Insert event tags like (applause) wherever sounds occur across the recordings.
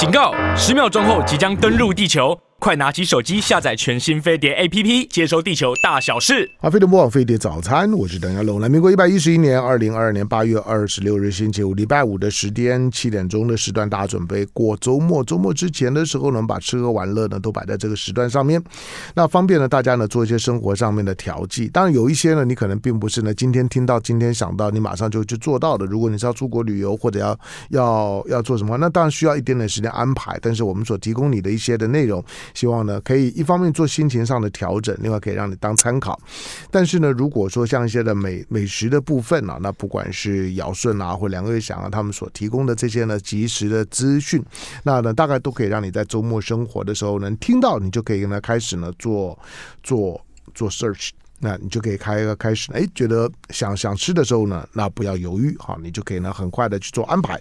警告！十秒钟后即将登陆地球。快拿起手机下载全新飞碟 APP，接收地球大小事。阿飞的播网飞碟早餐，我是邓家龙。来，民国一百一十一年二零二二年八月二十六日星期五，礼拜五的时间七点钟的时段，大家准备过周末。周末之前的时候呢，把吃喝玩乐呢都摆在这个时段上面，那方便呢大家呢做一些生活上面的调剂。当然有一些呢，你可能并不是呢今天听到今天想到，你马上就去做到的。如果你是要出国旅游或者要要要做什么，那当然需要一点点时间安排。但是我们所提供你的一些的内容，希望呢可以。一方面做心情上的调整，另外可以让你当参考。但是呢，如果说像一些的美美食的部分啊，那不管是尧舜啊或梁月祥啊，他们所提供的这些呢及时的资讯，那呢大概都可以让你在周末生活的时候能听到，你就可以跟他开始呢做做做 search。那你就可以开一个开始，哎，觉得想想吃的时候呢，那不要犹豫，哈，你就可以呢很快的去做安排。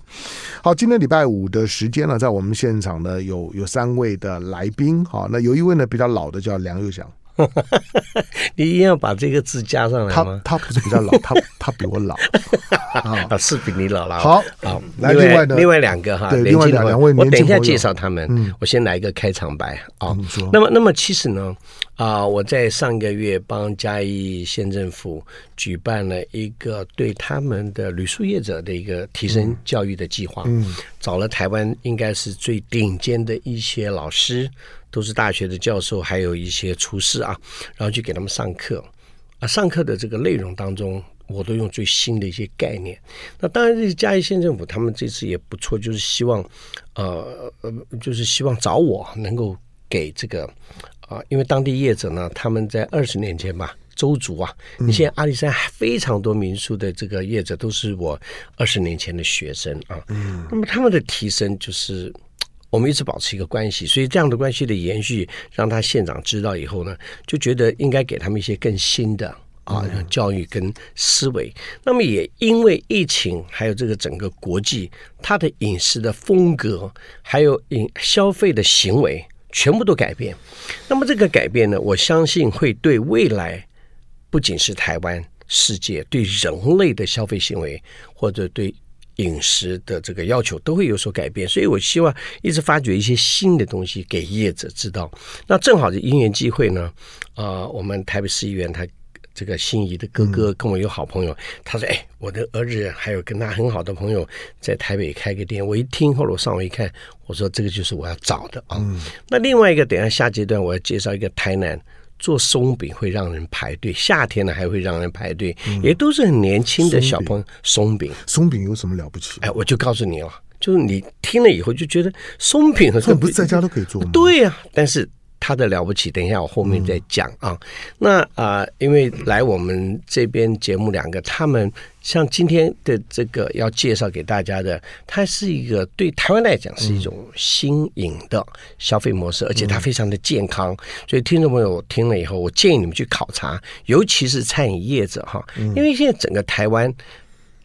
好，今天礼拜五的时间呢，在我们现场呢有有三位的来宾，哈，那有一位呢比较老的叫梁又祥。(laughs) 你一定要把这个字加上来吗？他他不是比较老，(laughs) 他他比我老 (laughs) 啊，是比你老了。好，好，来另外另外两个哈，对，另外两两位，我等一下介绍他们。嗯，我先来一个开场白啊。那么，那么其实呢，啊，我在上个月帮嘉义县政府举办了一个对他们的旅宿业者的一个提升教育的计划。嗯，找了台湾应该是最顶尖的一些老师。都是大学的教授，还有一些厨师啊，然后去给他们上课啊。上课的这个内容当中，我都用最新的一些概念。那当然，这个嘉义县政府他们这次也不错，就是希望呃呃，就是希望找我能够给这个啊、呃，因为当地业者呢，他们在二十年前吧，周族啊，你现在阿里山非常多民宿的这个业者都是我二十年前的学生啊。嗯，那么他们的提升就是。我们一直保持一个关系，所以这样的关系的延续，让他县长知道以后呢，就觉得应该给他们一些更新的啊教育跟思维。那么也因为疫情，还有这个整个国际，他的饮食的风格，还有饮消费的行为，全部都改变。那么这个改变呢，我相信会对未来，不仅是台湾，世界对人类的消费行为，或者对。饮食的这个要求都会有所改变，所以我希望一直发掘一些新的东西给业者知道。那正好是因缘机会呢，啊、呃，我们台北市议员他这个心仪的哥哥跟我有好朋友，嗯、他说：“哎，我的儿子还有跟他很好的朋友在台北开个店。”我一听后来我上网一看，我说：“这个就是我要找的啊。嗯”那另外一个，等一下下阶段我要介绍一个台南。做松饼会让人排队，夏天呢还会让人排队，嗯、也都是很年轻的小朋友。松饼，松饼有什么了不起？哎，我就告诉你了，就是你听了以后就觉得松饼和松饼不是在家都可以做吗？对呀、啊，但是。他的了不起，等一下我后面再讲啊。嗯、那啊、呃，因为来我们这边节目两个，他们像今天的这个要介绍给大家的，它是一个对台湾来讲是一种新颖的消费模式，嗯、而且它非常的健康。所以听众朋友听了以后，我建议你们去考察，尤其是餐饮业者哈，因为现在整个台湾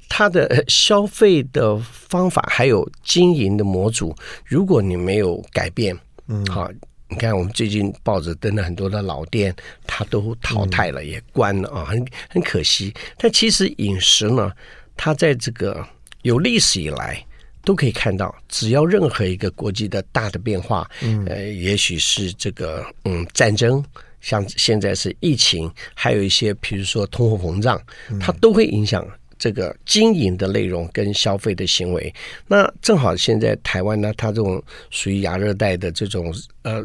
它的消费的方法还有经营的模组，如果你没有改变，嗯，好。你看，我们最近报纸登了很多的老店，它都淘汰了，也关了啊，很很可惜。但其实饮食呢，它在这个有历史以来都可以看到，只要任何一个国际的大的变化，嗯，呃，也许是这个嗯战争，像现在是疫情，还有一些比如说通货膨胀，它都会影响。这个经营的内容跟消费的行为，那正好现在台湾呢，它这种属于亚热带的这种呃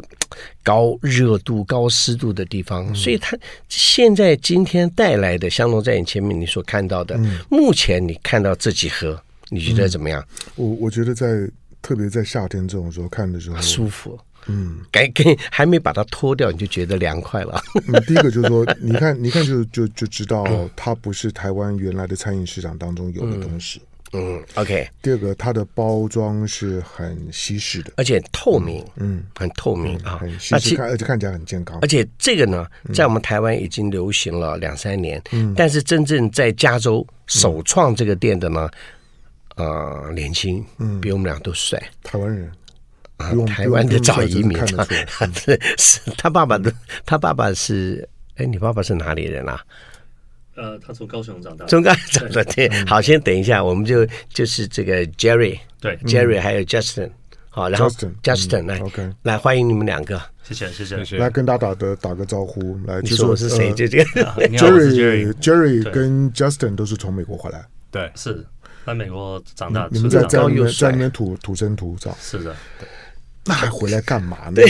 高热度、高湿度的地方，所以它现在今天带来的，相同在你前面你所看到的，目前你看到这几盒，你觉得怎么样？我我觉得在特别在夏天这种时候看的时候舒服。嗯，该给还没把它脱掉，你就觉得凉快了。嗯，(laughs) 第一个就是说，你看，你看就，就就就知道，它不是台湾原来的餐饮市场当中有的东西。嗯，嗯，OK。第二个，它的包装是很西式的，而且透明，嗯，很透明啊，很西式，看而且看起来很健康。而且这个呢，在我们台湾已经流行了两三年，嗯，但是真正在加州首创这个店的呢，呃，年轻，嗯，比我们俩都帅，台湾人。台湾的早移民，是 (laughs) 是，他爸爸的，他爸爸是，哎，你爸爸是哪里人啊？呃，他从高雄长大，从高雄长大。对，好，先等一下，我们就就是这个 Jerry，对，Jerry 还有 Justin，好，然后 Justin 来，OK，来欢迎你们两个，谢谢谢谢，谢谢。来跟大家打个打个招呼，来，你说 (laughs) 我是谁？这这个 Jerry Jerry 跟 Justin 都是从美国回来，对，是在美国长大，你们在在在那边土土生土长，是的，那还回来干嘛呢？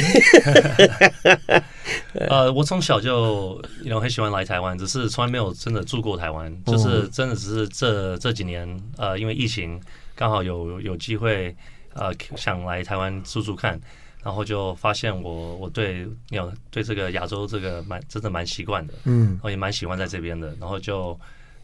(laughs) 呃，我从小就因为很喜欢来台湾，只是从来没有真的住过台湾，就是真的只是这这几年，呃，因为疫情刚好有有机会。呃，想来台湾住住看，然后就发现我我对有对这个亚洲这个蛮真的蛮习惯的，嗯，然后也蛮喜欢在这边的，然后就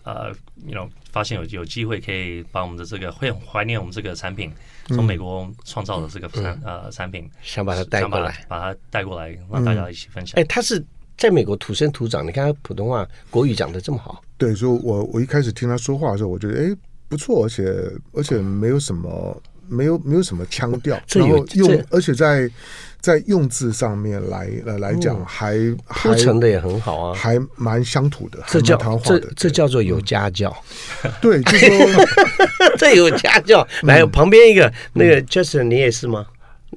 呃，you know 发现有有机会可以把我们的这个会很怀念我们这个产品，从美国创造的这个产、嗯、呃产品，想把它带过来，把它带过来，让大家一起分享。哎、嗯，他是在美国土生土长，你看他普通话国语讲的这么好，对，所以我我一开始听他说话的时候，我觉得哎不错，而且而且没有什么。没有没有什么腔调，然后用，而且在在用字上面来来来讲，还铺陈的也很好啊，还蛮乡土的，这叫这这叫做有家教，对，就说 (laughs) 这有家教。来，旁边一个那个 Justin，你也是吗？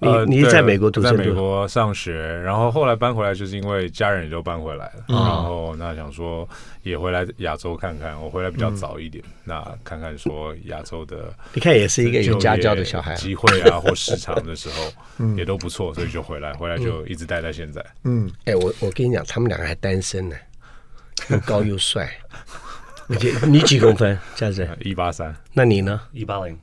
你你在美国读书，在美国上学，然后后来搬回来，就是因为家人也都搬回来了，然后那想说也回来亚洲看看。我回来比较早一点，那看看说亚洲的，你看也是一个有家教的小孩，机会啊或 (laughs) 市场的时候，也都不错，所以就回来，回来就一直待在现在。嗯，哎，我我跟你讲，他们两个还单身呢，(laughs) 又高又帅。你几你几公分？这样子一八三，那你呢？一八零。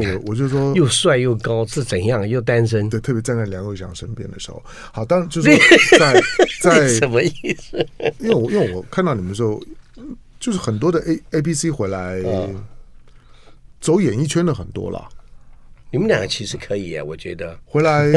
对，我我就说 (laughs) 又帅又高是怎样？又单身？对，特别站在梁伟祥身边的时候，好，当然就是在 (laughs) 在什么意思？(laughs) 因为我因为我看到你们的时候，就是很多的 A A B C 回来走演艺圈的很多了。你们两个其实可以耶，我觉得。回来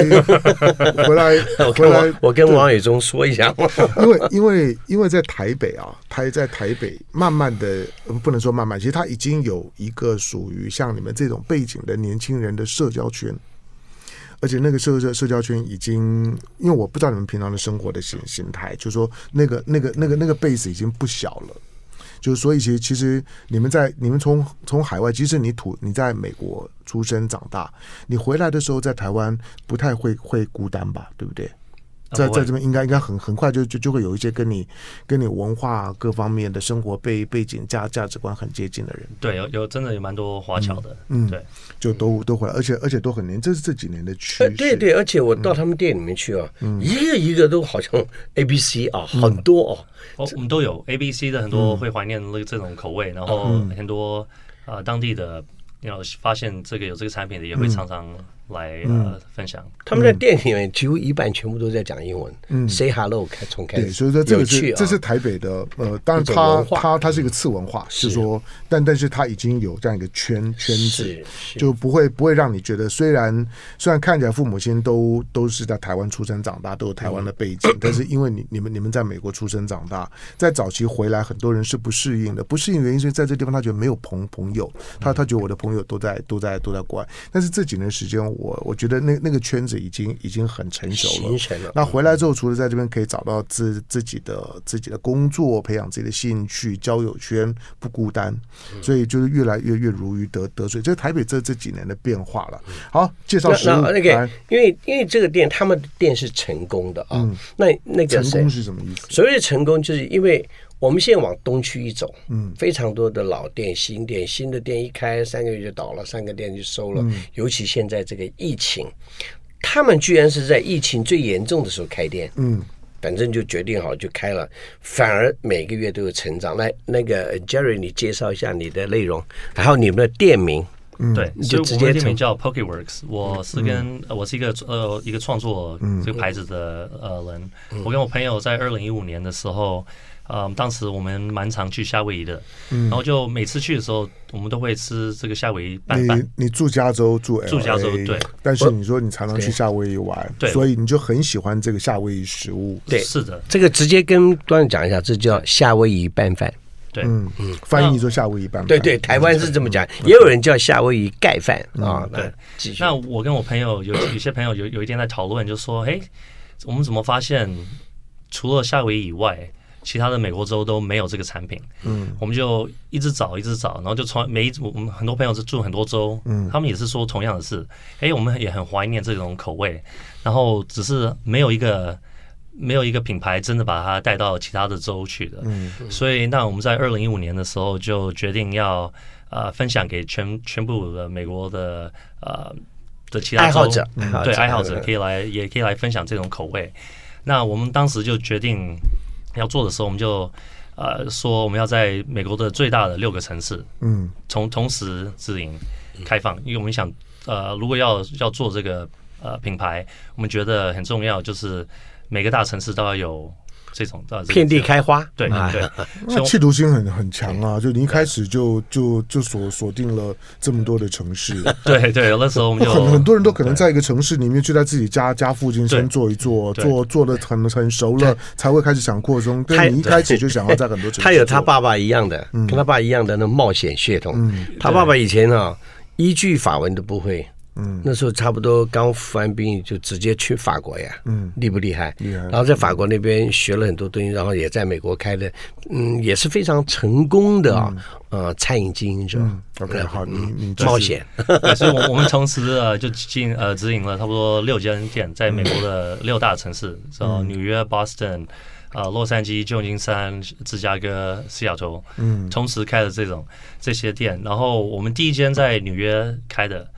回来 (laughs) 回来，我跟王伟忠说一下，(laughs) 因为因为因为在台北啊，他在台北，慢慢的不能说慢慢，其实他已经有一个属于像你们这种背景的年轻人的社交圈，而且那个社社社交圈已经，因为我不知道你们平常的生活的形形态，就是说那个那个那个那个 base 已经不小了。就是所以，其实其实你们在你们从从海外，即使你土你在美国出生长大，你回来的时候在台湾不太会会孤单吧，对不对？在在这边应该应该很很快就就就会有一些跟你跟你文化各方面的生活背背景价价值观很接近的人。对，有有真的有蛮多华侨的，嗯，对，就都都回来，而且而且都很年，这是这几年的趋势。对对，而且我到他们店里面去啊，一个一个都好像 A B C 啊，很多哦。哦，我们都有 A B C 的很多会怀念那个这种口味，然后很多啊当地的，要发现这个有这个产品的也会常常。来呃分享，他们在电影里面几乎一半全部都在讲英文。嗯，Say hello，开从开始。对，所以说这个是这是台北的呃，当然它它它是一个次文化，是说，但但是它已经有这样一个圈圈子，就不会不会让你觉得，虽然虽然看起来父母亲都都是在台湾出生长大，都有台湾的背景，(clears throat) 但是因为你你们你们在美国出生长大，在早期回来，很多人是不适应的，不适应原因是在这地方他觉得没有朋朋友，他他觉得我的朋友都在都在都在国外，但是这几年时间。我我觉得那那个圈子已经已经很成熟了。了那回来之后，除了在这边可以找到自自己的自己的工作，培养自己的兴趣，交友圈不孤单，所以就是越来越越如鱼得得水。这是台北这这几年的变化了。好，介绍食物。个，因为因为这个店，他们的店是成功的啊。嗯、那那个成功是什么意思？所谓的成功，就是因为。我们现在往东区一走，嗯，非常多的老店、新店，新的店一开三个月就倒了，三个店就收了。嗯、尤其现在这个疫情，他们居然是在疫情最严重的时候开店，嗯，反正就决定好就开了，反而每个月都有成长。来，那个 Jerry，你介绍一下你的内容，然后你们的店名，嗯，对，就直接店名叫 Pokeworks，我是跟、嗯、我是一个呃一个创作这个牌子的呃人，嗯、我跟我朋友在二零一五年的时候。嗯，当时我们蛮常去夏威夷的，然后就每次去的时候，我们都会吃这个夏威夷拌饭。你你住加州住 LA，住加州对，但是你说你常常去夏威夷玩，对，所以你就很喜欢这个夏威夷食物。对，是的，这个直接跟观众讲一下，这叫夏威夷拌饭。对，嗯嗯，翻译说夏威夷拌饭。对对，台湾是这么讲，也有人叫夏威夷盖饭啊。对，那我跟我朋友有有些朋友有有一天在讨论，就说，哎，我们怎么发现除了夏威夷以外？其他的美国州都没有这个产品，嗯，我们就一直找，一直找，然后就从每一我们很多朋友是住很多州，嗯，他们也是说同样的事，哎，我们也很怀念这种口味，然后只是没有一个没有一个品牌真的把它带到其他的州去的，嗯，所以那我们在二零一五年的时候就决定要呃分享给全全部的美国的呃的其他爱好者，对爱好者可以来也可以来分享这种口味，那我们当时就决定。要做的时候，我们就呃说我们要在美国的最大的六个城市，嗯，从同时自营开放，因为我们想呃，如果要要做这个呃品牌，我们觉得很重要，就是每个大城市都要有。这种遍地开花，对对，对。那企图心很很强啊！就你一开始就就就锁锁定了这么多的城市，(laughs) 对对，有的时候我们就很很多人都可能在一个城市里面，就在自己家家附近先做一做，做做的很很熟了，才会开始想扩充。但你一开始就想要在很多城市，他有他爸爸一样的，跟他爸一样的那冒险血统。他爸爸以前啊，一句法文都不会。嗯，那时候差不多刚服完兵役就直接去法国呀，嗯，厉不厉害？厉害。然后在法国那边学了很多东西，然后也在美国开的，嗯，也是非常成功的啊，呃，餐饮经营者。OK，好，你你冒险。(laughs) 所以，我我们同时呃就进呃直营了差不多六间店，在美国的六大城市，然后纽约、Boston、呃洛杉矶、旧金山、芝加哥、西雅图，嗯，同时开的这种这些店。然后我们第一间在纽约开的。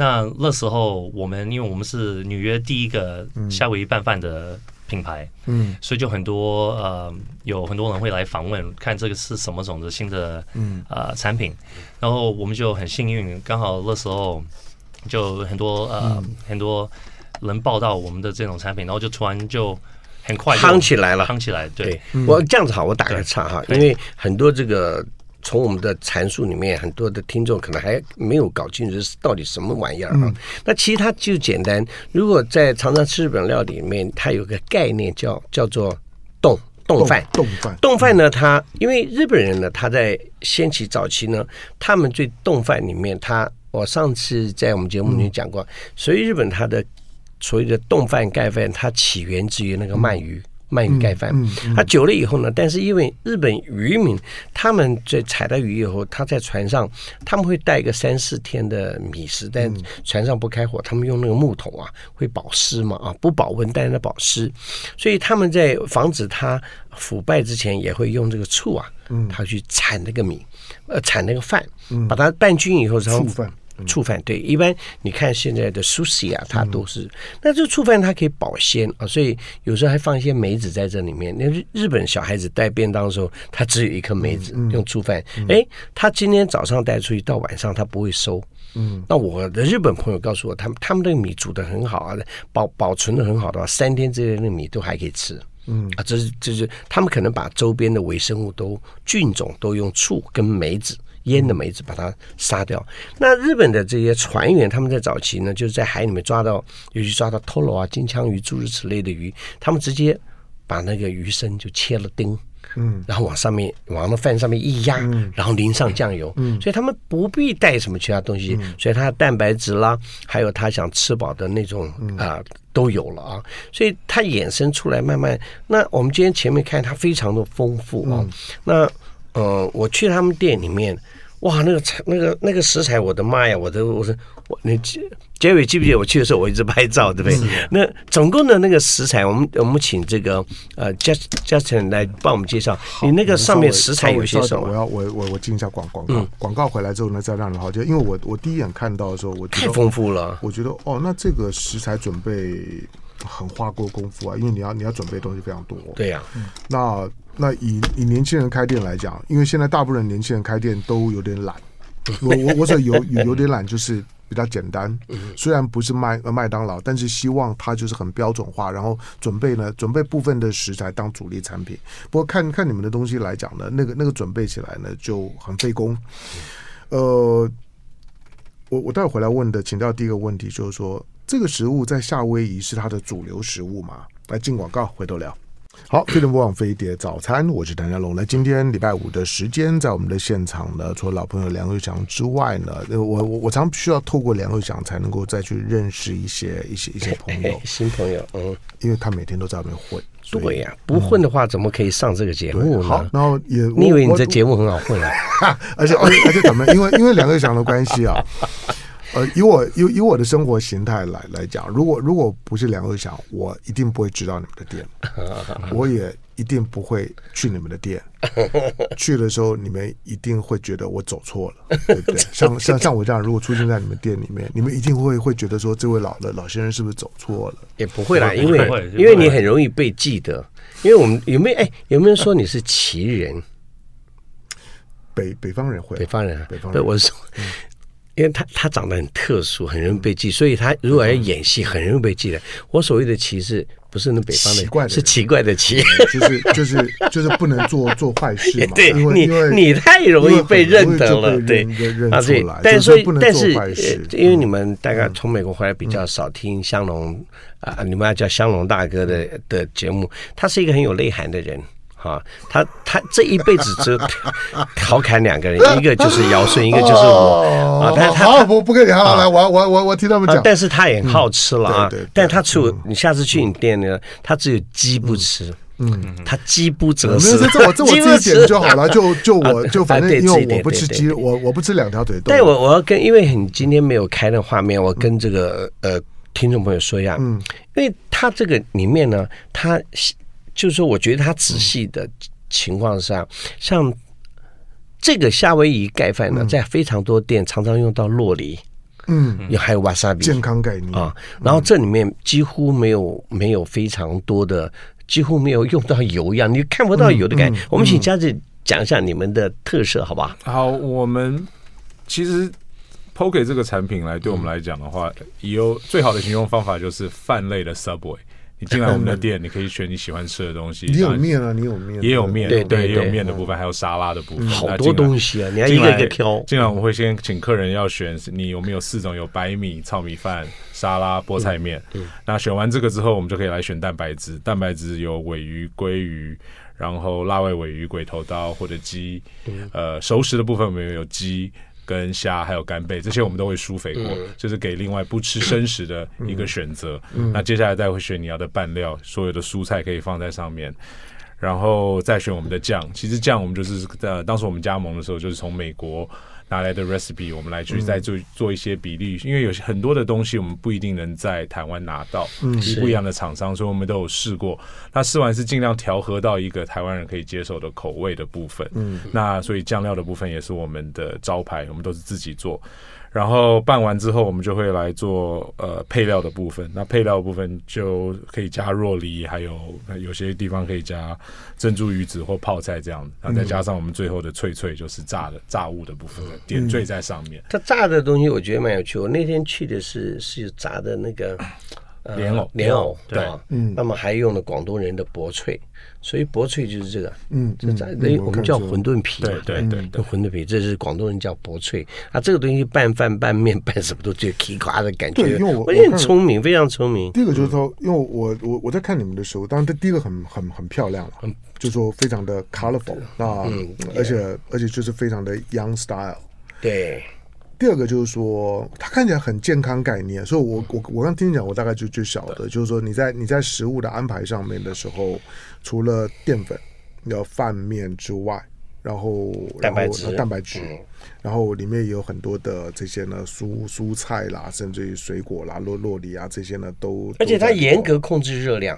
那那时候，我们因为我们是纽约第一个夏威夷拌饭的品牌，嗯，所以就很多呃，有很多人会来访问，看这个是什么种的新的嗯呃产品，然后我们就很幸运，刚好那时候就很多呃很多人报道我们的这种产品，然后就突然就很快夯起来了，夯起来。对，我这样子好，我打个岔哈，因为很多这个。从我们的阐述里面，很多的听众可能还没有搞清楚是到底什么玩意儿啊。嗯、那其实它就简单。如果在常常吃日本料理里面，它有个概念叫叫做冻冻饭。冻饭，冻饭呢，它因为日本人呢，他在先期早期呢，他们对冻饭里面，他我上次在我们节目里面讲过，嗯、所以日本它的所谓的冻饭盖饭，它起源自于那个鳗鱼。鳗鱼盖饭，它、久了以后呢，但是因为日本渔民他们在采到鱼以后，他在船上他们会带个三四天的米食，但船上不开火，他们用那个木桶啊会保湿嘛啊不保温，但是它保湿，所以他们在防止它腐败之前，也会用这个醋啊，它去铲那个米，呃铲那个饭，把它拌均匀以后，然后醋饭。对，一般你看现在的 sushi 啊，它都是。那这个醋饭它可以保鲜啊，所以有时候还放一些梅子在这里面。那日日本小孩子带便当的时候，他只有一颗梅子，用醋饭。哎，他今天早上带出去，到晚上他不会收。嗯，那我的日本朋友告诉我，他们他们那个米煮的很好啊，保保存的很好的话，三天之内那个米都还可以吃。嗯啊，这是这是他们可能把周边的微生物都菌种都用醋跟梅子。腌的梅子把它杀掉。那日本的这些船员，他们在早期呢，就是在海里面抓到，尤其抓到托罗啊、金枪鱼诸如此类的鱼，他们直接把那个鱼身就切了丁，嗯，然后往上面往那饭上面一压，然后淋上酱油，嗯，所以他们不必带什么其他东西，所以它的蛋白质啦，还有他想吃饱的那种啊、呃，都有了啊，所以它衍生出来慢慢。那我们今天前面看它非常的丰富啊，那。呃，我去他们店里面，哇，那个那个那个食材，我的妈呀，我都我说我那杰杰伟记不记得我去的时候，我一直拍照，对不对？那总共的那个食材，我们我们请这个呃 Just Justin 来帮我们介绍。你那个上面食材有些什么？我要我我我进一下广广告，嗯、广告回来之后呢，再让人好就。因为我我第一眼看到的时候，我觉得太丰富了。我觉得哦，那这个食材准备很花过功夫啊，因为你要你要准备东西非常多。对呀、啊，那。那以以年轻人开店来讲，因为现在大部分年轻人开店都有点懒，(laughs) 我我我说有有有点懒，就是比较简单。虽然不是麦麦当劳，但是希望它就是很标准化，然后准备呢准备部分的食材当主力产品。不过看看你们的东西来讲呢，那个那个准备起来呢就很费工。呃，我我待会回来问的，请教第一个问题就是说，这个食物在夏威夷是它的主流食物吗？来进广告，回头聊。好，飞碟联播网飞碟早餐，我是谭家龙。那今天礼拜五的时间，在我们的现场呢，除了老朋友梁瑞祥之外呢，我我我常需要透过梁瑞祥才能够再去认识一些一些一些朋友，新朋友，嗯，因为他每天都在外面混，对呀、啊，不混的话怎么可以上这个节目呢？好，然后也你以为你这节目很好混啊？(laughs) 而且而且而且怎么？因为因为梁瑞祥的关系啊。(laughs) 呃，以我以以我的生活形态来来讲，如果如果不是梁克祥，我一定不会知道你们的店，(laughs) 我也一定不会去你们的店。(laughs) 去的时候，你们一定会觉得我走错了，对不对？像像像我这样，如果出现在你们店里面，你们一定会会觉得说，这位老的老先生是不是走错了？也不会啦，因为因为你很容易被记得。因为我们有没有哎，有没有说你是奇人？北北方人会，北方人，北方人，对，我是说。嗯因为他他长得很特殊，很容易被记，所以他如果要演戏，很容易被记的。我所谓的奇是不是那北方的，奇怪的是奇怪的奇，就是就是就是不能做做坏事嘛。(laughs) 对，你你太容易被认得了，对啊，对。但是但是因为你们大概从美国回来比较少听香龙啊，你们要叫香龙大哥的的节目，他是一个很有内涵的人。哈，他他这一辈子只调侃两个人，一个就是尧舜，一个就是我啊。但是他好，不不跟你好，来，我我我我听他们讲。但是他也好吃了啊。但他除你下次去你店呢，他只有鸡不吃。嗯，他饥不择食。这我这我自己点就好了，就 (laughs) 就我就反正因为我不吃鸡，我我不吃两条腿。但我我要跟，因为你今天没有开的画面，我跟这个呃听众朋友说一下，嗯，因为他这个里面呢，他。就是说，我觉得他仔细的情况上，像这个夏威夷盖饭呢，在非常多店常常用到洛梨，嗯，也还有瓦萨比，健康概念啊。然后这里面几乎没有没有非常多的，几乎没有用到油一样，你看不到油的感觉。我们请佳子讲一下你们的特色，好吧？好，我们其实 Poke 这个产品来对我们来讲的话，有最好的形容方法就是饭类的 Subway。你进来 (laughs) 我们的店，你可以选你喜欢吃的东西。你有面啊，你有面，也有面，对对，也有面的部分，还有沙拉的部分，好多东西啊！你还一个一个挑。进来我们会先请客人要选，你有没有四种？有白米、糙米饭、沙拉、菠菜面。那选完这个之后，我们就可以来选蛋白质。蛋白质有鮪鱼、鲑鱼，然后辣味鮪鱼、鬼头刀或者鸡。呃，熟食的部分我们有鸡。跟虾还有干贝这些我们都会输肥过，嗯、就是给另外不吃生食的一个选择。那接下来再会选你要的拌料，所有的蔬菜可以放在上面，然后再选我们的酱。其实酱我们就是呃，当时我们加盟的时候就是从美国。拿来的 recipe，我们来去再做做一些比例，因为有很多的东西我们不一定能在台湾拿到，嗯，不一样的厂商，所以我们都有试过。那试完是尽量调和到一个台湾人可以接受的口味的部分，嗯，那所以酱料的部分也是我们的招牌，我们都是自己做。然后拌完之后，我们就会来做呃配料的部分。那配料的部分就可以加若梨，还有有些地方可以加珍珠鱼子或泡菜这样。然后再加上我们最后的脆脆，就是炸的炸物的部分，点缀在上面。它炸的东西我觉得蛮有趣。我那天去的是是炸的那个莲藕，莲藕对，嗯，那么还用了广东人的薄脆。所以薄脆就是这个，嗯，这在那我们叫馄饨皮，对对对，馄饨皮，这是广东人叫薄脆啊。这个东西拌饭、拌面、拌什么都就起垮的感觉。对，因为我我很聪明，非常聪明。第一个就是说，因为我我我在看你们的时候，当然这第一个很很很漂亮了，就是说非常的 colorful 啊，而且而且就是非常的 young style。对。第二个就是说，它看起来很健康概念，所以我我我刚听你讲，我大概就就晓得，就是说你在你在食物的安排上面的时候，除了淀粉要饭面之外，然后蛋白质。蛋白质，然后里面也有很多的这些呢蔬蔬菜啦，甚至于水果啦、洛洛梨啊这些呢都，而且它严格控制热量。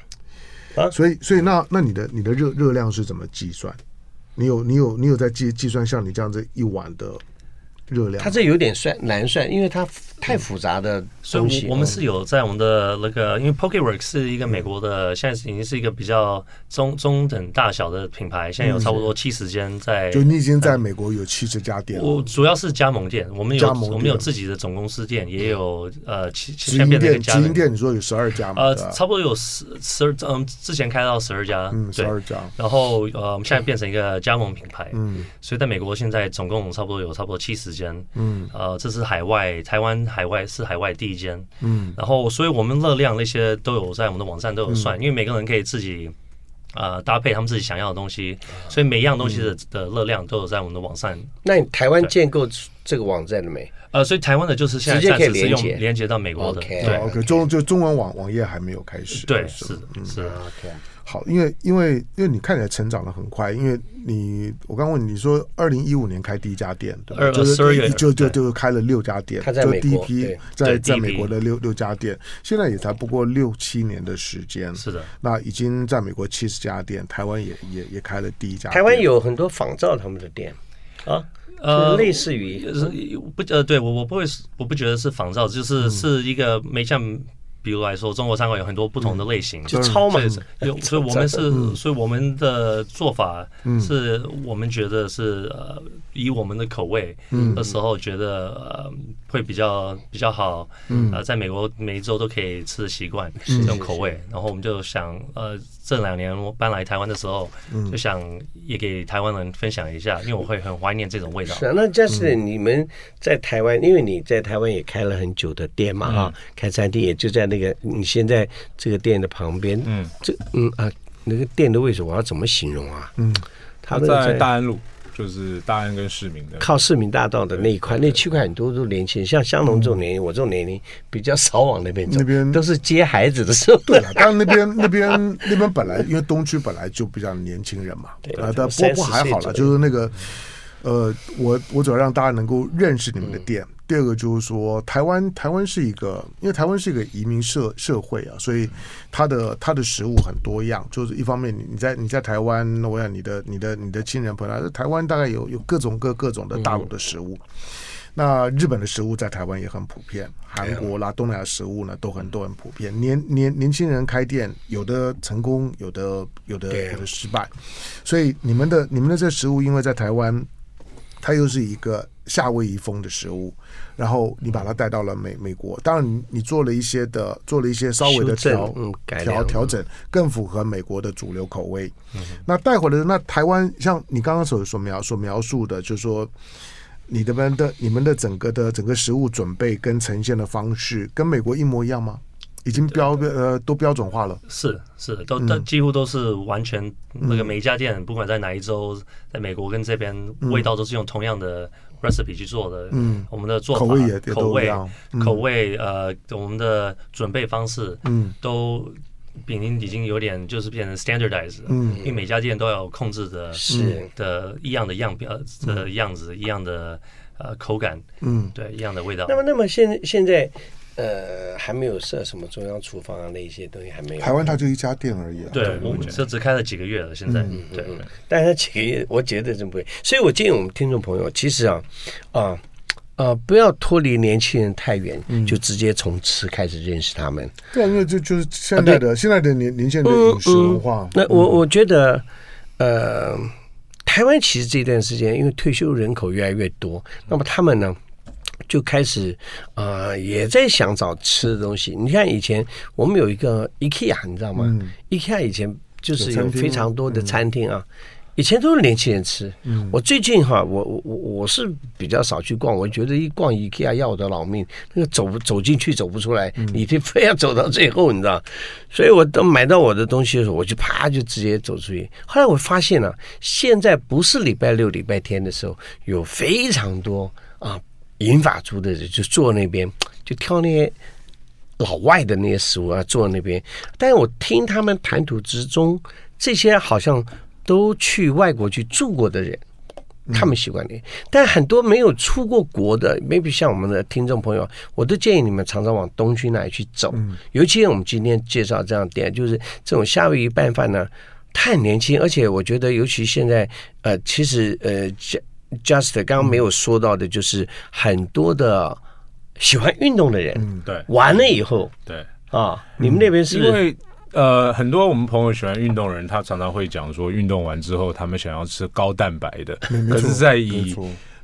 啊，所以所以那那你的你的热热量是怎么计算？你有你有你有在计计算像你这样子一碗的？热量，它这有点算难算，因为它太复杂的东西。我们是有在我们的那个，因为 Pokeworks 是一个美国的，现在已经是一个比较中中等大小的品牌，现在有差不多七十间在。就你已经在美国有七十家店了。我主要是加盟店，我们有我们有自己的总公司店，也有呃，直营店。直营店你说有十二家吗？呃，差不多有十十二，嗯，之前开到十二家，嗯，十二家。然后呃，我们现在变成一个加盟品牌，嗯，所以在美国现在总共差不多有差不多七十间。嗯，呃，这是海外，台湾海外是海外第一间。嗯，然后，所以我们热量那些都有在我们的网站都有算，因为每个人可以自己呃搭配他们自己想要的东西，所以每一样东西的的热量都有在我们的网站。那你台湾建构这个网站了没？呃，所以台湾的就是现在暂时是用连接到美国的，对，OK，中就中文网网页还没有开始，对，是是。OK。好，因为因为因为你看起来成长的很快，因为你我刚问你说，二零一五年开第一家店，对吧？就是就就就开了六家店，就第一批在在美国的六六家店，现在也才不过六七年的时间，是的。那已经在美国七十家店，台湾也也也开了第一家店。台湾有很多仿照他们的店啊。呃，类似于是不呃，对我我不会，我不觉得是仿造，就是是一个没像。比如来说，中国餐馆有很多不同的类型，就超嘛。有，所以我们是，所以我们的做法是我们觉得是呃，以我们的口味的时候，觉得呃会比较比较好。呃，在美国每一周都可以吃的习惯这种口味，然后我们就想呃，这两年我搬来台湾的时候，就想也给台湾人分享一下，因为我会很怀念这种味道。是啊，那 Justin 你们在台湾，因为你在台湾也开了很久的店嘛，哈，开餐厅也就在。那个你现在这个店的旁边，嗯，这嗯啊，那个店的位置我要怎么形容啊？嗯，他在大安路，就是大安跟市民的，靠市民大道的那一块，那区块很多都年轻人，像香农这种年龄，我这种年龄比较少往那边走，那边都是接孩子的时候。对了，当然那边 (laughs) 那边那边本来因为东区本来就比较年轻人嘛，对啊，但不过还好了，就是那个呃，我我主要让大家能够认识你们的店。第二个就是说，台湾台湾是一个，因为台湾是一个移民社社会啊，所以它的它的食物很多样。就是一方面，你你在你在台湾，我想你的你的你的亲人朋友，台湾大概有有各种各各种的大陆的食物。那日本的食物在台湾也很普遍，韩国啦、东南亚食物呢都很都很普遍。年年年轻人开店，有的成功，有的有的有的失败。所以你们的你们的这食物，因为在台湾，它又是一个。夏威夷风的食物，然后你把它带到了美美国，当然你你做了一些的，做了一些稍微的调调调整，更符合美国的主流口味。嗯、那带回来的那台湾，像你刚刚所所描所描述的，就是说你的们的你们的整个的整个食物准备跟呈现的方式，跟美国一模一样吗？已经标呃都标准化了，是是都都几乎都是完全那个每一家店，不管在哪一州，在美国跟这边味道都是用同样的 recipe 去做的。嗯，我们的做法口味也口味口味呃，我们的准备方式嗯。都已经已经有点就是变成 standardized 嗯，因为每家店都要控制的是。的一样的样表的样子一样的呃口感嗯。对一样的味道。那么那么现现在。呃，还没有设什么中央厨房啊，那一些东西还没有。台湾它就一家店而已啊。对，我们这只开了几个月了，现在。嗯，对。但是几个月，我觉得真不会。所以我建议我们听众朋友，其实啊，啊，呃，不要脱离年轻人太远，就直接从吃开始认识他们。对，因为就就是现在的现在的年年轻人的饮食文化。那我我觉得，呃，台湾其实这段时间，因为退休人口越来越多，那么他们呢？就开始，呃，也在想找吃的东西。你看以前我们有一个 IKEA，你知道吗？嗯、IKEA 以前就是有非常多的餐厅啊，嗯、以前都是年轻人吃。嗯、我最近哈，我我我是比较少去逛，我觉得一逛 IKEA 要我的老命，那个走走进去走不出来，嗯、你得非要走到最后，你知道？所以我都买到我的东西的时候，我就啪就直接走出去。后来我发现了、啊，现在不是礼拜六、礼拜天的时候，有非常多啊。银发族的人就坐那边，就挑那些老外的那些食物啊，坐那边。但是我听他们谈吐之中，这些好像都去外国去住过的人，他们习惯的。但很多没有出过国的，maybe 像我们的听众朋友，我都建议你们常常往东区那里去走。尤其我们今天介绍这样点，就是这种夏威夷拌饭呢，太年轻，而且我觉得，尤其现在，呃，其实呃。Just 刚刚没有说到的，就是很多的喜欢运动的人，嗯，对，完了以后，对。啊，你们那边是因为呃，很多我们朋友喜欢运动的人，他常常会讲说，运动完之后他们想要吃高蛋白的，可是，在以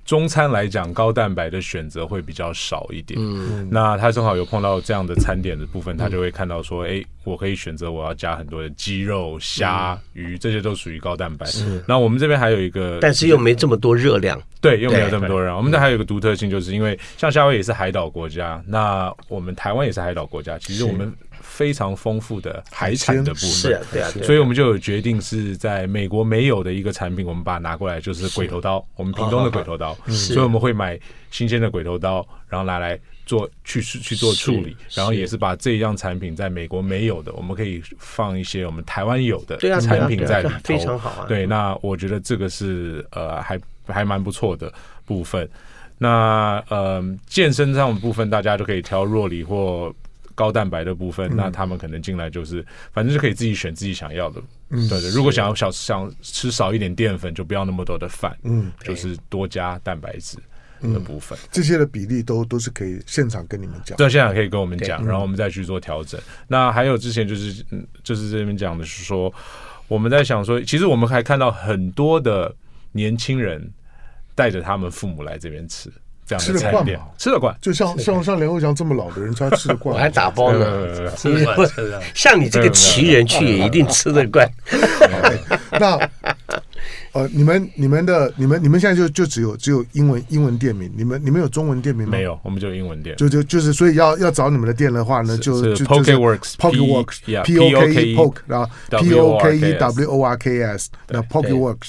中餐来讲，高蛋白的选择会比较少一点。嗯，那他正好有碰到这样的餐点的部分，他就会看到说，哎，我可以选择我要加很多的鸡肉、虾、鱼，这些都属于高蛋白。是。那我们这边还有一个，但是又没这么多热量。对，又没有这么多人。我们这还有一个独特性，就是因为像夏威夷也是海岛国家，那我们台湾也是海岛国家，其实我们非常丰富的海产的部分，是啊，对啊，所以我们就有决定是在美国没有的一个产品，我们把它拿过来，就是鬼头刀，我们屏东的鬼头刀，所以我们会买新鲜的鬼头刀，然后拿来做去去做处理，然后也是把这一样产品在美国没有的，我们可以放一些我们台湾有的产品在里头，非常好啊。对，那我觉得这个是呃还。还蛮不错的部分，那呃健身这样的部分，大家就可以挑若里或高蛋白的部分，嗯、那他们可能进来就是，反正就可以自己选自己想要的。嗯，对对。如果想要想想吃少一点淀粉，就不要那么多的饭，嗯，就是多加蛋白质的部分。嗯、这些的比例都都是可以现场跟你们讲，对，现场可以跟我们讲，然后我们再去做调整。那还有之前就是嗯，就是这边讲的是说，我们在想说，其实我们还看到很多的年轻人。带着他们父母来这边吃，这样的餐点吃得惯，就像像像连煒翔这么老的人，他吃得惯。我还打包呢，吃得惯。像你这个奇人去也一定吃得惯。(laughs) 那呃，你们你们的你们你们现在就就只有只有英文英文店名，你们你们有中文店名吗？没有，我们就英文店。就就就是，所以要要找你们的店的话呢，就就 Pokeworks Pokeworks，P O K E Poke，然后 P O K E W O R K S，那 Pokeworks。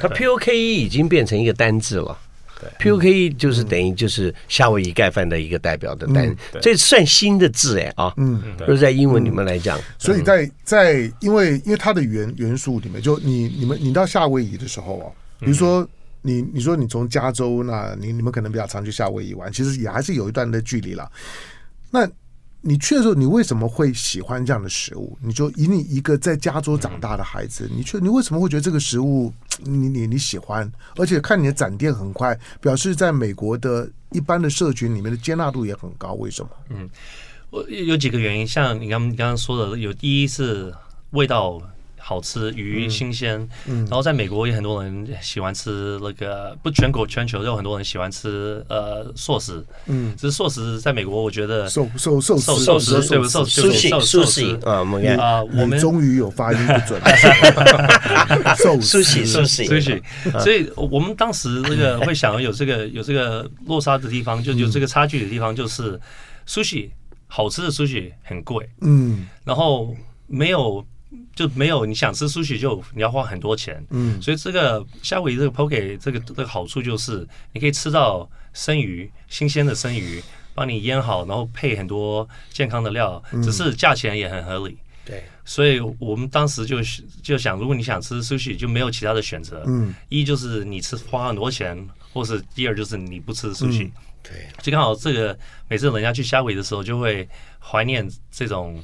它 P O K E 已经变成一个单字了，对，P O K E 就是等于就是夏威夷盖饭的一个代表的单，嗯、这算新的字哎啊，嗯，就是在英文里面来讲，所以在在因为因为它的元元素里面，就你你们你到夏威夷的时候啊，比如说你你说你从加州，那你你们可能比较常去夏威夷玩，其实也还是有一段的距离了，那。你去的时候，你为什么会喜欢这样的食物？你就以你一个在加州长大的孩子，你去，你为什么会觉得这个食物你你你喜欢？而且看你的展店很快，表示在美国的一般的社群里面的接纳度也很高。为什么？嗯，我有几个原因，像你刚刚刚说的，有第一是味道。好吃鱼新鲜，嗯，然后在美国也很多人喜欢吃那个，不全国全球都有很多人喜欢吃呃寿司，嗯，只是寿司在美国我觉得寿寿寿寿寿司对不寿寿司寿司啊，我们啊我们终于有发音不准，寿 (laughs) 司寿司。寿司，所以我们当时那个会想要有这个有这个落差的地方，就有这个差距的地方，就是寿司好吃的寿司很贵，嗯，然后没有。就没有你想吃 sushi 就你要花很多钱，嗯，所以这个夏威夷这个 poke 这个这个好处就是你可以吃到生鱼，新鲜的生鱼，帮你腌好，然后配很多健康的料，只是价钱也很合理，对，所以我们当时就就想，如果你想吃 sushi 就没有其他的选择，嗯，一就是你吃花很多钱，或是第二就是你不吃 sushi，对，就刚好这个每次人家去夏威夷的时候就会怀念这种。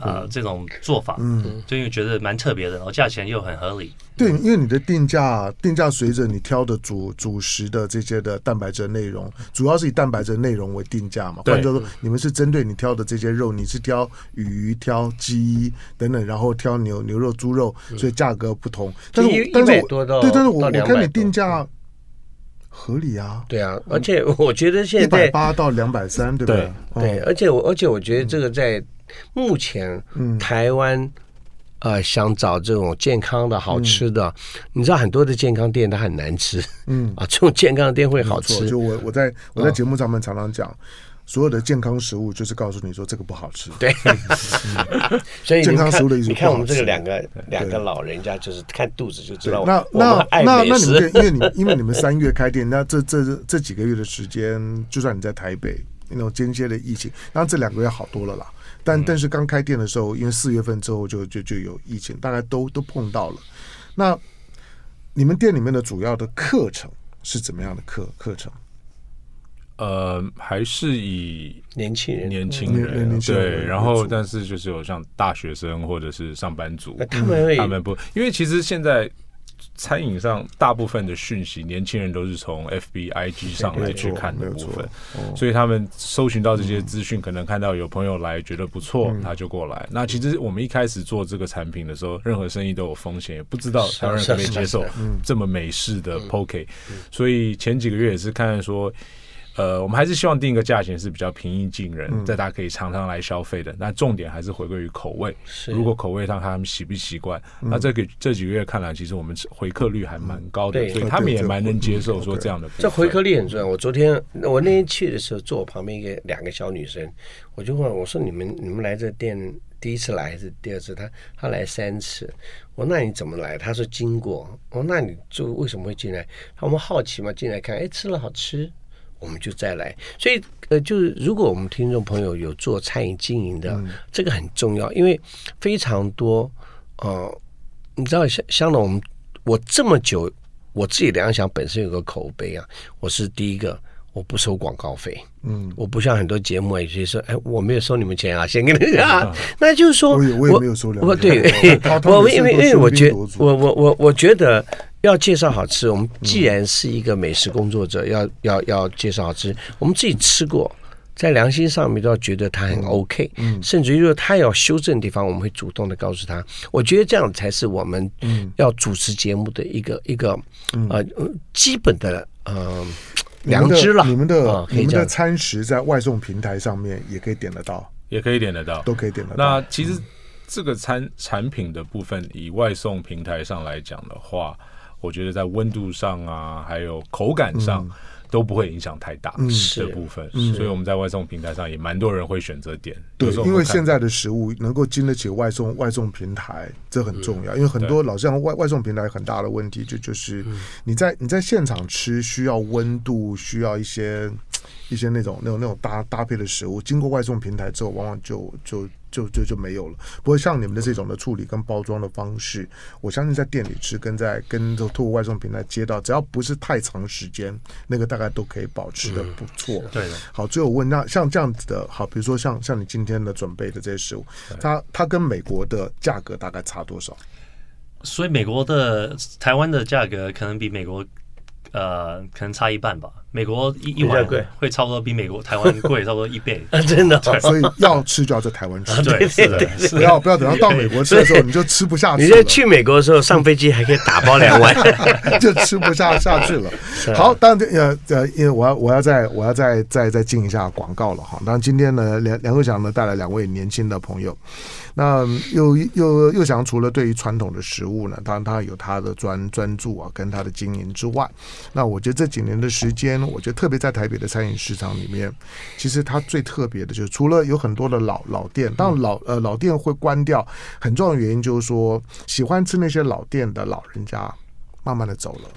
啊，这种做法，嗯，就因为觉得蛮特别的，然后价钱又很合理。对，因为你的定价定价随着你挑的主主食的这些的蛋白质内容，主要是以蛋白质内容为定价嘛。换句话说，你们是针对你挑的这些肉，你是挑鱼、挑鸡等等，然后挑牛牛肉、猪肉，所以价格不同。但是，但是我对，但是我我看你定价合理啊。对啊，而且我觉得现在一百八到两百三，对不对？对，而且我而且我觉得这个在。目前，台湾，呃，想找这种健康的好吃的，你知道很多的健康店它很难吃，嗯啊，这种健康的店会好吃。就我我在我在节目上面常常讲，所有的健康食物就是告诉你说这个不好吃。对，(laughs) 所以健康食物的意思，你看我们这个两个两个老人家，就是看肚子就知道。那那那那你们因为你们因为你们三月开店，那这这这几个月的时间，就算你在台北那种间接的疫情，那这两个月好多了啦。但但是刚开店的时候，因为四月份之后就就就有疫情，大概都都碰到了。那你们店里面的主要的课程是怎么样的课课程？呃，还是以年轻人、年轻人对，然后但是就是有像大学生或者是上班族，他们他们不，因为其实现在。餐饮上大部分的讯息，年轻人都是从 FB、IG 上来去看的部分，所以他们搜寻到这些资讯，可能看到有朋友来觉得不错，他就过来。那其实我们一开始做这个产品的时候，任何生意都有风险，也不知道台湾人可不可以接受这么美式的 Poke，所以前几个月也是看说。呃，我们还是希望定一个价钱是比较平易近人，在、嗯、大家可以常常来消费的。那重点还是回归于口味。是如果口味上他们习不习惯，嗯、那这个这几个月看来，其实我们回客率还蛮高的，嗯、所以他们也蛮能接受说这样的。这回客率很重要。我昨天我那天去的时候，坐我旁边一个两个小女生，我就问我说：“你们你们来这店第一次来还是第二次？”她她来三次。我说：“那你怎么来？”她说：“经过。”我说：“那你就为什么会进来？”她说：“我们好奇嘛，进来看，哎，吃了好吃。”我们就再来，所以呃，就是如果我们听众朋友有做餐饮经营的，嗯、这个很重要，因为非常多呃，你知道像像我们我这么久，我自己良想本身有个口碑啊，我是第一个，我不收广告费，嗯，我不像很多节目有些说，哎，我没有收你们钱啊，先跟你讲，啊、(laughs) 那就是说，我也我也没有收两，我对，(laughs) 我因为因为我觉我我我我觉得。要介绍好吃，我们既然是一个美食工作者，要要要介绍好吃，我们自己吃过，在良心上面都要觉得它很 OK，甚至于说他要修正的地方，我们会主动的告诉他。我觉得这样才是我们要主持节目的一个一个呃基本的呃良知了。你们的你们的餐食在外送平台上面也可以点得到，也可以点得到，都可以点得到。那其实这个餐产品的部分，以外送平台上来讲的话。我觉得在温度上啊，还有口感上都不会影响太大的部分，所以我们在外送平台上也蛮多人会选择点。对，因为现在的食物能够经得起外送外送平台，这很重要。因为很多老像，外外送平台很大的问题就就是你在你在现场吃需要温度，需要一些一些那种那种那种搭搭配的食物，经过外送平台之后，往往就就。就就就没有了。不过像你们的这种的处理跟包装的方式，我相信在店里吃，跟在跟这透过外送平台接到，只要不是太长时间，那个大概都可以保持的不错。对的。好，最后问那像这样子的，好，比如说像像你今天的准备的这些食物，它它跟美国的价格大概差多少？所以美国的台湾的价格可能比美国呃可能差一半吧。美国一一碗贵会差不多比美国台湾贵差不多一倍，(laughs) 真的，(laughs) 所以要吃就要在台湾吃，(laughs) 对，是的，不要不要等到到美国吃的时候你就吃不下去。你在去美国的时候上飞机还可以打包两碗，就吃不下下去了。好，当然呃呃，因为我要我要再我要再再再进一下广告了哈。当然今天呢梁梁克祥呢带来两位年轻的朋友，那又又又想除了对于传统的食物呢，当然他有他的专专注啊跟他的经营之外，那我觉得这几年的时间。我觉得特别在台北的餐饮市场里面，其实它最特别的就是，除了有很多的老老店，当然老呃老店会关掉，很重要的原因就是说，喜欢吃那些老店的老人家慢慢的走了，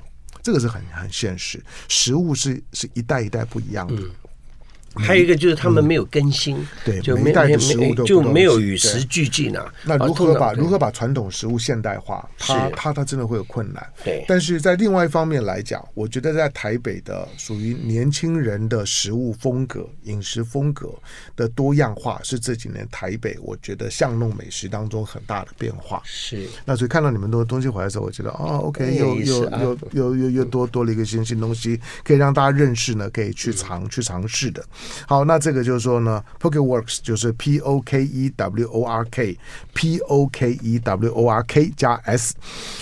这个是很很现实，食物是是一代一代不一样的。嗯还有一个就是他们没有更新，对，就没没就没有与时俱进啊。那如何把如何把传统食物现代化？它它它真的会有困难。对，但是在另外一方面来讲，我觉得在台北的属于年轻人的食物风格、饮食风格的多样化，是这几年台北我觉得巷弄美食当中很大的变化。是。那所以看到你们的东西回来的时候，我觉得哦，OK，又又又又又又多多了一个新新东西，可以让大家认识呢，可以去尝去尝试的。好，那这个就是说呢，Pokeworks 就是 P O K E W O R K，P O K E W O R K 加 S。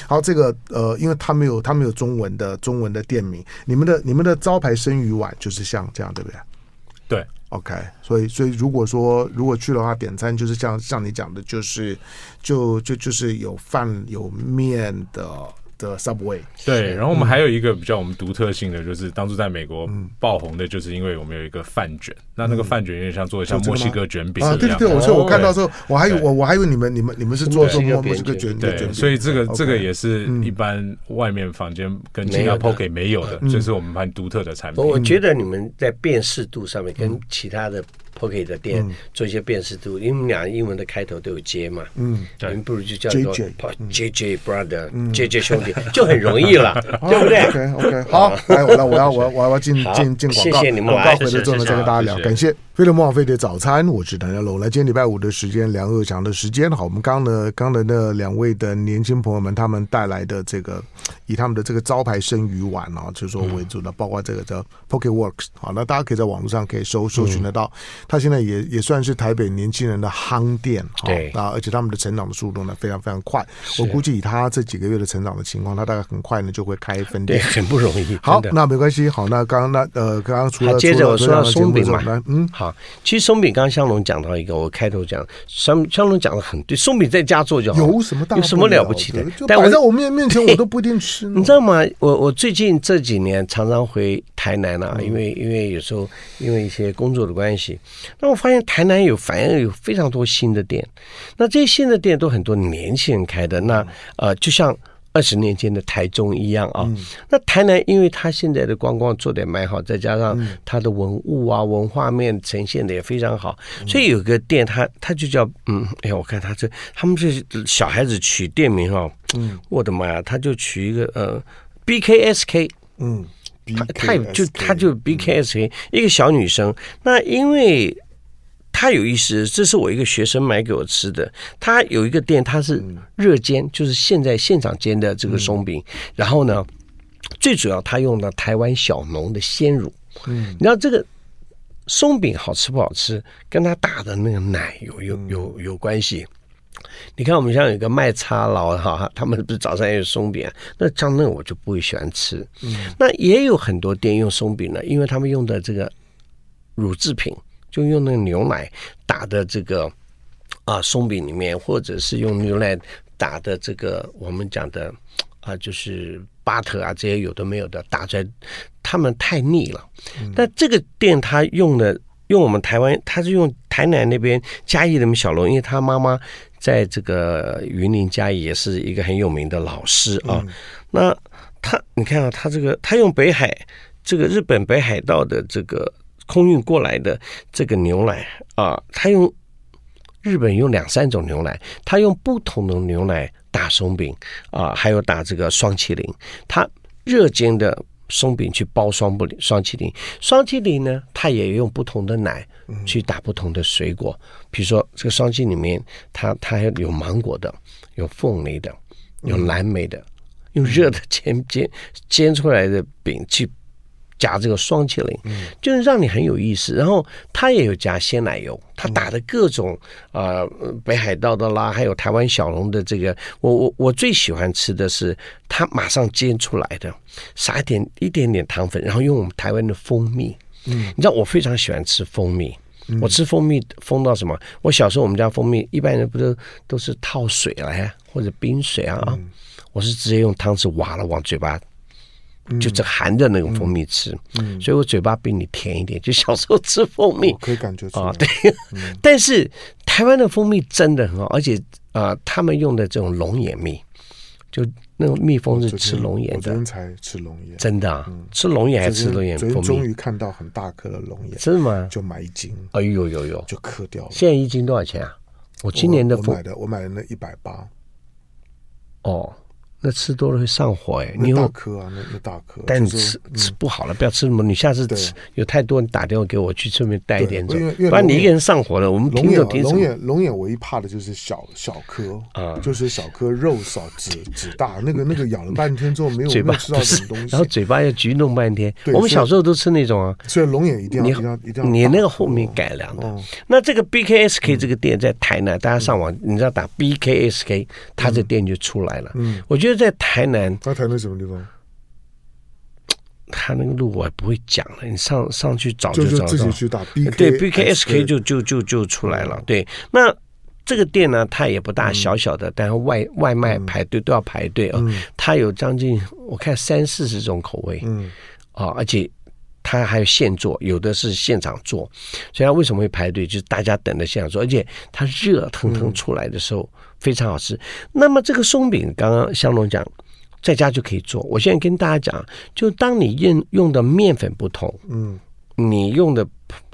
好，这个呃，因为他们有他们有中文的中文的店名，你们的你们的招牌生鱼丸就是像这样，对不对？对，OK。所以所以如果说如果去的话，点餐就是像像你讲的，就是就就就是有饭有面的。的 Subway 对，然后我们还有一个比较我们独特性的，就是当初在美国爆红的，就是因为我们有一个饭卷。那那个饭卷有点像做的像墨西哥卷饼啊，对对对，我说我看到时候，我还以为我我还以为你们你们你们是做做墨西哥卷对，所以这个这个也是一般外面房间跟其他 Poke 没有的，这是我们蛮独特的产品。我觉得你们在辨识度上面跟其他的。Poke 的店做一些辨识度，因为我们俩英文的开头都有 J 嘛，嗯，你们不如就叫做 JJ Brother，JJ 兄弟就很容易了，(laughs) 对不对？OK OK，好，来，我来，我要我我要进进进广告，谢谢你们，广告回来之后呢，再跟大家聊，感谢。飞碟魔法飞的早餐，我是谭家龙。来，今天礼拜五的时间，梁克祥的时间。好，我们刚呢，刚的那两位的年轻朋友们，他们带来的这个，以他们的这个招牌生鱼丸啊，就是说为主的，包括这个叫 Pocket Works。好，那大家可以在网络上可以搜搜寻得到。它现在也也算是台北年轻人的夯店，对啊，而且他们的成长的速度呢非常非常快。我估计以他这几个月的成长的情况，他大概很快呢就会开分店，很不容易。好，那没关系。好，那刚刚那呃，刚刚除了接着我说到松饼嘛，嗯，好，其实松饼刚刚香龙讲到一个，我开头讲香香龙讲的很对，松饼在家做就好，有什么大有什么了不起的？但摆在我面面前，我都不一定吃。你知道吗？我我最近这几年常常回台南啊，因为因为有时候因为一些工作的关系，那我发现台南有反而有非常多新的店，那这些新的店都很多年轻人开的，那呃就像。二十年前的台中一样啊，那台南因为它现在的观光做的蛮好，再加上它的文物啊、文化面呈现的也非常好，所以有个店它它就叫嗯，哎呀，我看他这他们这小孩子取店名哈，嗯，我的妈呀，他就取一个呃 B K S K，嗯，就他就 B K S A 一个小女生，那因为。他有意思，这是我一个学生买给我吃的。他有一个店，他是热煎，就是现在现场煎的这个松饼。然后呢，最主要他用了台湾小农的鲜乳。嗯，你知道这个松饼好吃不好吃，跟他打的那个奶有有有有关系。你看我们像有个卖叉佬哈，他们不是早上也有松饼，那像那我就不会喜欢吃。嗯，那也有很多店用松饼呢，因为他们用的这个乳制品。就用那个牛奶打的这个啊松饼里面，或者是用牛奶打的这个我们讲的啊，就是巴特啊这些有的没有的打出来，他们太腻了。嗯、但这个店他用的用我们台湾，他是用台南那边嘉义的小龙，因为他妈妈在这个云林嘉义也是一个很有名的老师啊。嗯、那他你看啊，他这个他用北海这个日本北海道的这个。空运过来的这个牛奶啊，他用日本用两三种牛奶，他用不同的牛奶打松饼啊，还有打这个双麒麟，他热煎的松饼去包双不双麒麟，双麒麟呢，它也用不同的奶去打不同的水果，比如说这个霜淇淋里面，它它有芒果的，有凤梨的，有蓝莓的，用热的煎煎煎出来的饼去。加这个霜淇淋，就是让你很有意思。然后他也有加鲜奶油，他打的各种呃北海道的啦，还有台湾小龙的这个。我我我最喜欢吃的是他马上煎出来的，撒一点一点点糖粉，然后用我们台湾的蜂蜜。嗯，你知道我非常喜欢吃蜂蜜，我吃蜂蜜蜂到什么？我小时候我们家蜂蜜一般人不都都是套水来或者冰水啊啊，我是直接用汤匙挖了往嘴巴。就这含着那种蜂蜜吃，嗯嗯、所以我嘴巴比你甜一点。(laughs) 就小时候吃蜂蜜，可以感觉出来。啊，对。嗯、(laughs) 但是台湾的蜂蜜真的很好，而且啊、呃，他们用的这种龙眼蜜，就那种蜜蜂是吃龙眼的。昨天才吃龙眼，真的啊？嗯、吃龙眼还是吃龙眼蜂蜜？终于看到很大颗的龙眼，真的吗？就买一斤。哎呦呦呦，就嗑掉了。现在一斤多少钱啊？我今年的我，我买的，我买的那一百八。哦。那吃多了会上火哎，你大颗啊，那那大颗，但你吃吃不好了，不要吃那么。你下次吃有太多，你打电话给我去顺便带一点走，不然你一个人上火了。我们听着听着。龙眼龙眼唯一怕的就是小小颗啊，就是小颗肉少，籽籽大，那个那个咬了半天之后没有没有吃到什么东西，然后嘴巴要橘弄半天。我们小时候都吃那种啊，所以龙眼一定要一定要一定要。你那个后面改良的，那这个 BKSK 这个店在台南，大家上网你知道打 BKSK，它这店就出来了。嗯，我觉得在台南。他台南什么地方？他那个路我也不会讲了，你上上去找就找到。就自己去打 BK，对 BKSK 就就就就出来了。对，那这个店呢，它也不大，小小的，但是外外卖排队都要排队啊。它有将近我看三四十种口味，嗯啊，而且它还有现做，有的是现场做。所以它为什么会排队？就是大家等着现场做，而且它热腾腾出来的时候非常好吃。那么这个松饼，刚刚香龙讲。在家就可以做。我现在跟大家讲，就当你用用的面粉不同，嗯，你用的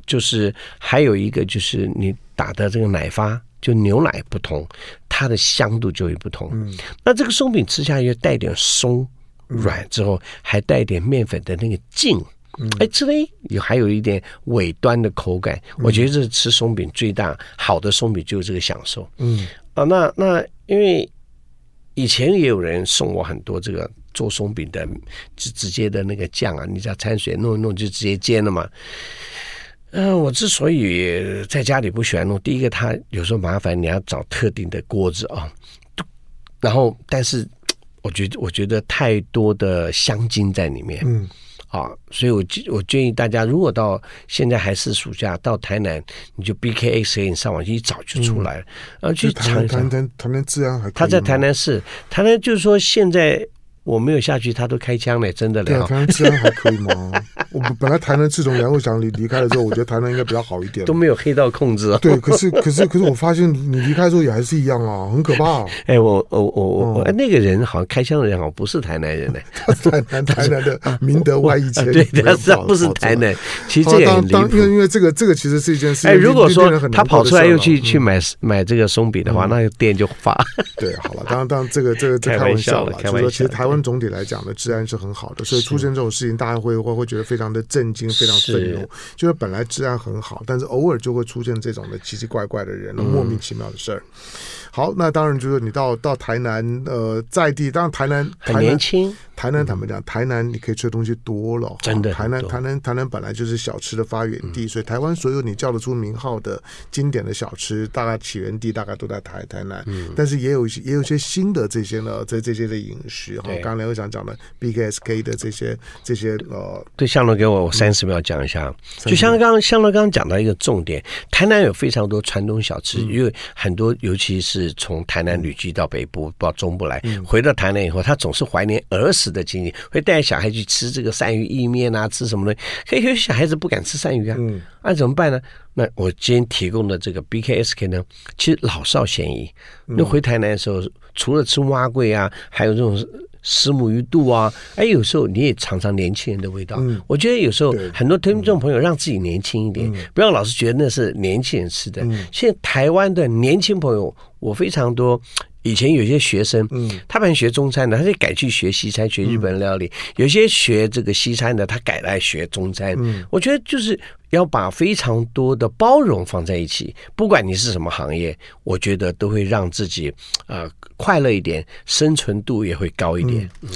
就是还有一个就是你打的这个奶发，就牛奶不同，它的香度就会不同。嗯，那这个松饼吃下去带点松软之后，还带点面粉的那个劲，嗯，哎，吃了有还有一点尾端的口感。我觉得这是吃松饼最大好的松饼就是这个享受。嗯，啊，那那因为。以前也有人送我很多这个做松饼的直直接的那个酱啊，你只要掺水弄一弄就直接煎了嘛。嗯、我之所以在家里不喜欢弄，第一个它有时候麻烦，你要找特定的锅子啊。然后，但是我觉得我觉得太多的香精在里面，嗯。啊，所以我建我建议大家，如果到现在还是暑假，到台南，你就 B K A C 你上网一找就出来了，然后去尝一尝。台南台南治安还，他在台南市，台南就是说现在。我没有下去，他都开枪了，真的了。对啊，台南治安还可以吗？(laughs) 我们本来台南自从杨伟祥离离开了之后，我觉得台南应该比较好一点。都没有黑道控制啊。对，可是可是可是我发现你离开之后也还是一样啊，很可怕。(laughs) 哎，我我我我，哎，那个人好像开枪的人好像不是台南人 (laughs) 呢。台南台南的明德外一千，对，他是不是台南？其实这个很离谱。因为因为这个这个其实是一件事。哎，如果说他跑出来又去去买买这个松饼的话，那个店就发。对，好了，当然当然这个这个开玩笑了，开玩笑其实台湾总体来讲呢。治安是很好的，所以出现这种事情，大家会会会觉得非常的震惊，非常愤怒。就是本来治安很好，但是偶尔就会出现这种的奇奇怪怪的人，莫名其妙的事儿。好，那当然就是你到到台南，呃，在地，当然台南很年轻。台南坦白讲，台南你可以吃的东西多了，真的。台南台南台南本来就是小吃的发源地，所以台湾所有你叫得出名号的经典的小吃，大概起源地大概都在台台南。但是也有一些也有一些新的这些呢，这这些的饮食哈，刚才我想讲的 BKSK 的这些这些呃，对，向龙给我三十秒讲一下，就像刚刚向龙刚刚讲到一个重点，台南有非常多传统小吃，因为很多尤其是从台南旅居到北部到中部来，回到台南以后，他总是怀念儿时。的经历会带小孩去吃这个鳝鱼意面啊，吃什么的？可以有小孩子不敢吃鳝鱼啊，嗯，那、啊、怎么办呢？那我今天提供的这个 BKSK 呢，其实老少咸宜。那回台南的时候，除了吃蛙桂啊，还有这种石母鱼肚啊，哎，有时候你也尝尝年轻人的味道。嗯、我觉得有时候很多听众朋友让自己年轻一点，嗯、不要老是觉得那是年轻人吃的。嗯、现在台湾的年轻朋友，我非常多。以前有些学生，嗯，他本来学中餐的，他就改去学西餐，学日本料理。有些学这个西餐的，他改来学中餐。嗯，我觉得就是。要把非常多的包容放在一起，不管你是什么行业，我觉得都会让自己呃快乐一点，生存度也会高一点。嗯，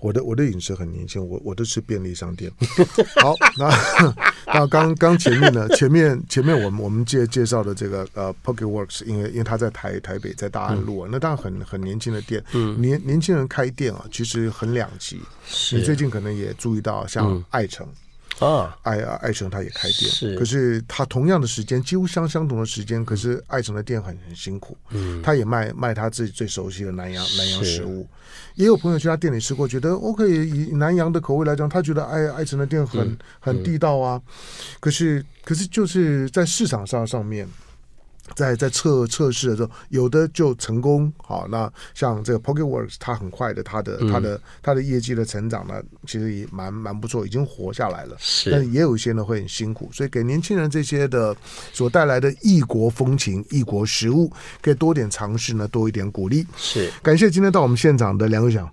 我的我的饮食很年轻，我我都吃便利商店。(laughs) 好，那 (laughs) 那刚刚前面呢，前面前面我们我们介介绍的这个呃 Pocket Works，因为因为他在台台北在大安路啊，嗯、那当然很很年轻的店。嗯，年年轻人开店啊，其实很两极。是，你最近可能也注意到，像艾成。嗯啊，爱啊，艾城他也开店，是，可是他同样的时间，几乎相相同的时间，可是艾城的店很很辛苦，嗯，他也卖卖他自己最熟悉的南洋南洋食物，也有朋友去他店里吃过，觉得 OK，以南洋的口味来讲，他觉得艾艾城的店很很地道啊，可是可是就是在市场上上面。在在测测试的时候，有的就成功。好，那像这个 PocketWorks，它很快的，它的它的它的业绩的成长呢，其实也蛮蛮不错，已经活下来了。是，但也有一些呢会很辛苦，所以给年轻人这些的所带来的异国风情、异国食物，可以多点尝试呢，多一点鼓励。是，感谢今天到我们现场的梁伟祥。